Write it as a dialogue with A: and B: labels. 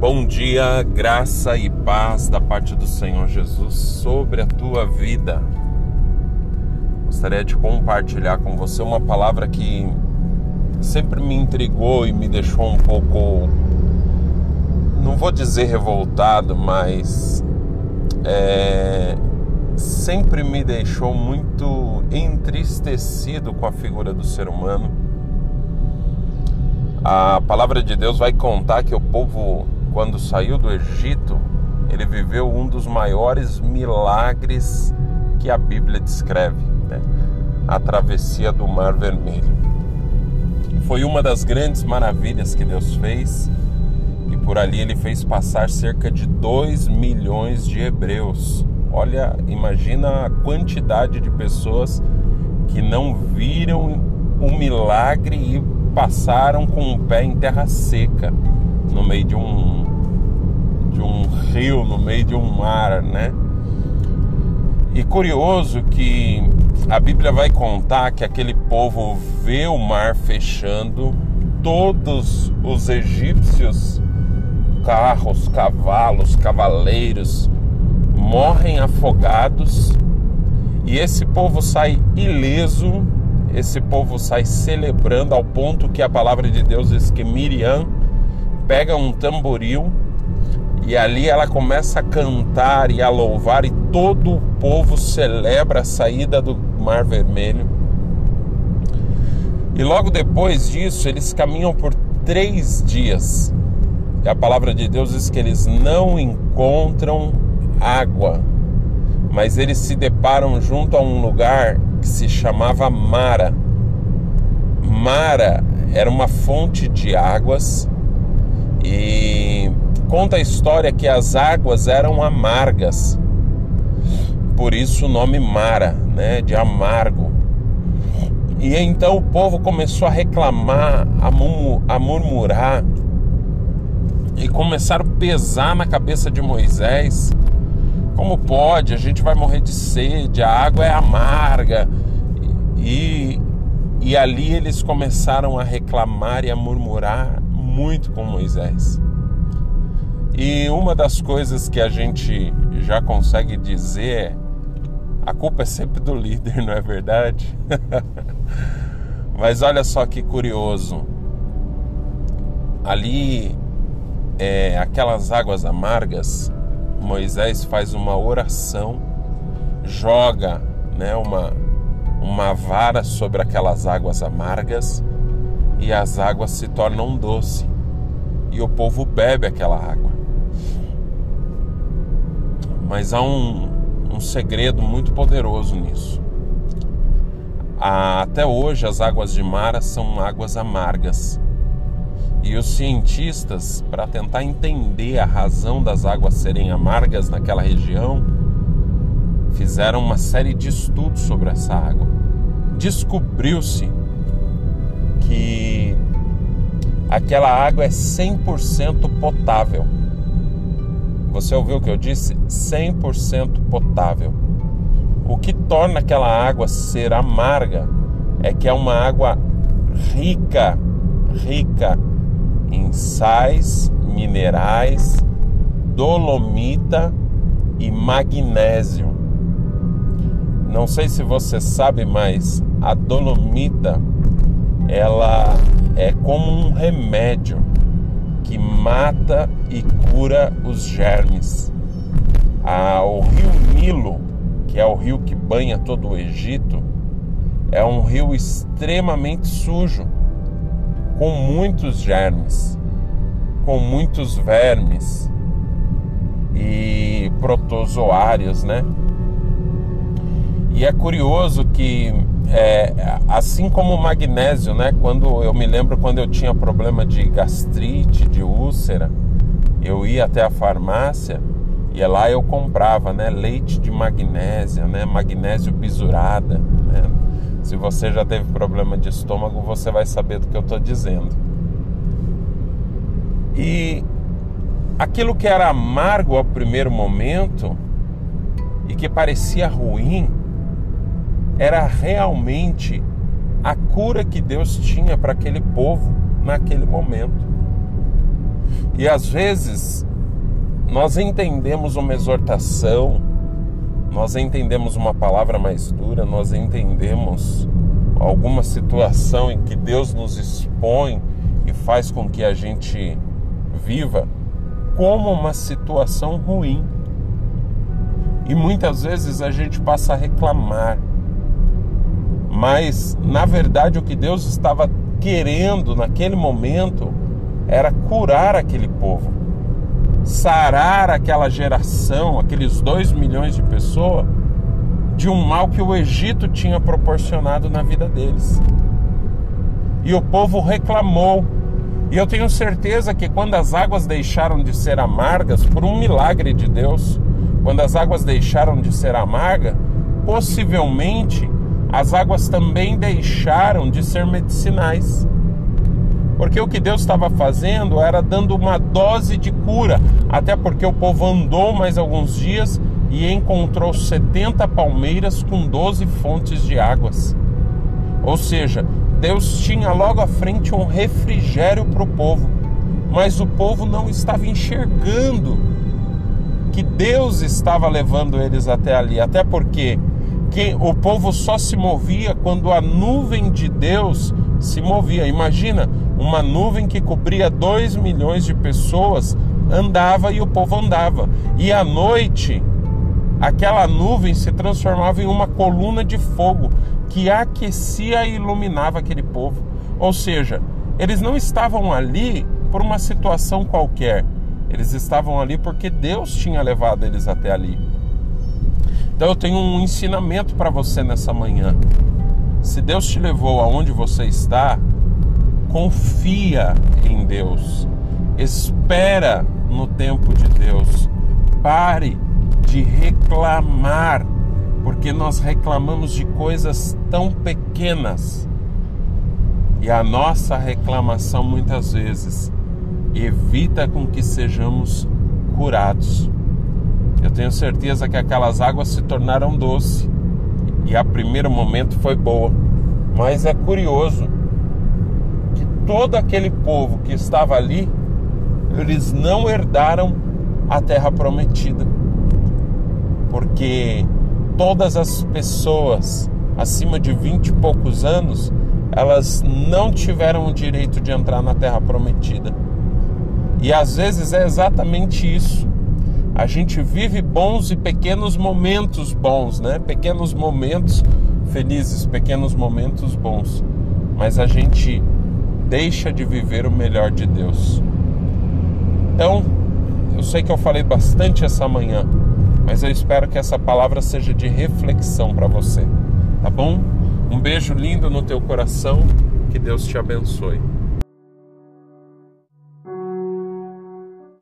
A: Bom dia, graça e paz da parte do Senhor Jesus sobre a tua vida. Gostaria de compartilhar com você uma palavra que sempre me intrigou e me deixou um pouco, não vou dizer revoltado, mas é, sempre me deixou muito entristecido com a figura do ser humano. A palavra de Deus vai contar que o povo quando saiu do Egito, ele viveu um dos maiores milagres que a Bíblia descreve, né? a travessia do Mar Vermelho. Foi uma das grandes maravilhas que Deus fez, e por ali ele fez passar cerca de 2 milhões de hebreus. Olha, imagina a quantidade de pessoas que não viram o milagre e passaram com o pé em terra seca, no meio de um de um rio, no meio de um mar, né? E curioso que a Bíblia vai contar que aquele povo vê o mar fechando, todos os egípcios, carros, cavalos, cavaleiros, morrem afogados e esse povo sai ileso, esse povo sai celebrando ao ponto que a palavra de Deus diz que Miriam pega um tamboril e ali ela começa a cantar e a louvar, e todo o povo celebra a saída do Mar Vermelho. E logo depois disso, eles caminham por três dias. E a palavra de Deus diz que eles não encontram água, mas eles se deparam junto a um lugar que se chamava Mara. Mara era uma fonte de águas e conta a história que as águas eram amargas. Por isso o nome Mara, né, de amargo. E então o povo começou a reclamar, a murmurar e começaram a pesar na cabeça de Moisés. Como pode? A gente vai morrer de sede, a água é amarga. E, e ali eles começaram a reclamar e a murmurar muito com Moisés. E uma das coisas que a gente já consegue dizer é: a culpa é sempre do líder, não é verdade? Mas olha só que curioso. Ali, é, aquelas águas amargas, Moisés faz uma oração, joga né, uma, uma vara sobre aquelas águas amargas e as águas se tornam doce e o povo bebe aquela água. Mas há um, um segredo muito poderoso nisso. Até hoje, as águas de Mara são águas amargas. E os cientistas, para tentar entender a razão das águas serem amargas naquela região, fizeram uma série de estudos sobre essa água. Descobriu-se que aquela água é 100% potável. Você ouviu o que eu disse? 100% potável. O que torna aquela água ser amarga é que é uma água rica, rica em sais, minerais, dolomita e magnésio. Não sei se você sabe, mas a dolomita ela é como um remédio que mata e cura os germes. Ah, o rio Nilo, que é o rio que banha todo o Egito, é um rio extremamente sujo, com muitos germes, com muitos vermes e protozoários, né? E é curioso que é, assim como o magnésio, né? Quando eu me lembro quando eu tinha problema de gastrite, de úlcera, eu ia até a farmácia e lá eu comprava, né? Leite de magnésio, né? Magnésio bisurada. Né? Se você já teve problema de estômago, você vai saber do que eu estou dizendo. E aquilo que era amargo ao primeiro momento e que parecia ruim era realmente a cura que Deus tinha para aquele povo naquele momento. E às vezes nós entendemos uma exortação, nós entendemos uma palavra mais dura, nós entendemos alguma situação em que Deus nos expõe e faz com que a gente viva como uma situação ruim. E muitas vezes a gente passa a reclamar. Mas, na verdade, o que Deus estava querendo naquele momento era curar aquele povo, sarar aquela geração, aqueles dois milhões de pessoas, de um mal que o Egito tinha proporcionado na vida deles. E o povo reclamou. E eu tenho certeza que quando as águas deixaram de ser amargas, por um milagre de Deus, quando as águas deixaram de ser amargas, possivelmente as águas também deixaram de ser medicinais. Porque o que Deus estava fazendo era dando uma dose de cura, até porque o povo andou mais alguns dias e encontrou 70 palmeiras com 12 fontes de águas. Ou seja, Deus tinha logo à frente um refrigério para o povo, mas o povo não estava enxergando que Deus estava levando eles até ali, até porque que o povo só se movia quando a nuvem de Deus se movia. Imagina uma nuvem que cobria 2 milhões de pessoas andava e o povo andava. E à noite, aquela nuvem se transformava em uma coluna de fogo que aquecia e iluminava aquele povo. Ou seja, eles não estavam ali por uma situação qualquer. Eles estavam ali porque Deus tinha levado eles até ali. Então eu tenho um ensinamento para você nessa manhã. Se Deus te levou aonde você está, confia em Deus. Espera no tempo de Deus. Pare de reclamar, porque nós reclamamos de coisas tão pequenas. E a nossa reclamação muitas vezes evita com que sejamos curados. Eu tenho certeza que aquelas águas se tornaram doce e a primeiro momento foi boa. Mas é curioso que todo aquele povo que estava ali, eles não herdaram a terra prometida. Porque todas as pessoas acima de vinte e poucos anos, elas não tiveram o direito de entrar na terra prometida. E às vezes é exatamente isso a gente vive bons e pequenos momentos bons, né? Pequenos momentos felizes, pequenos momentos bons. Mas a gente deixa de viver o melhor de Deus. Então, eu sei que eu falei bastante essa manhã, mas eu espero que essa palavra seja de reflexão para você, tá bom? Um beijo lindo no teu coração, que Deus te abençoe.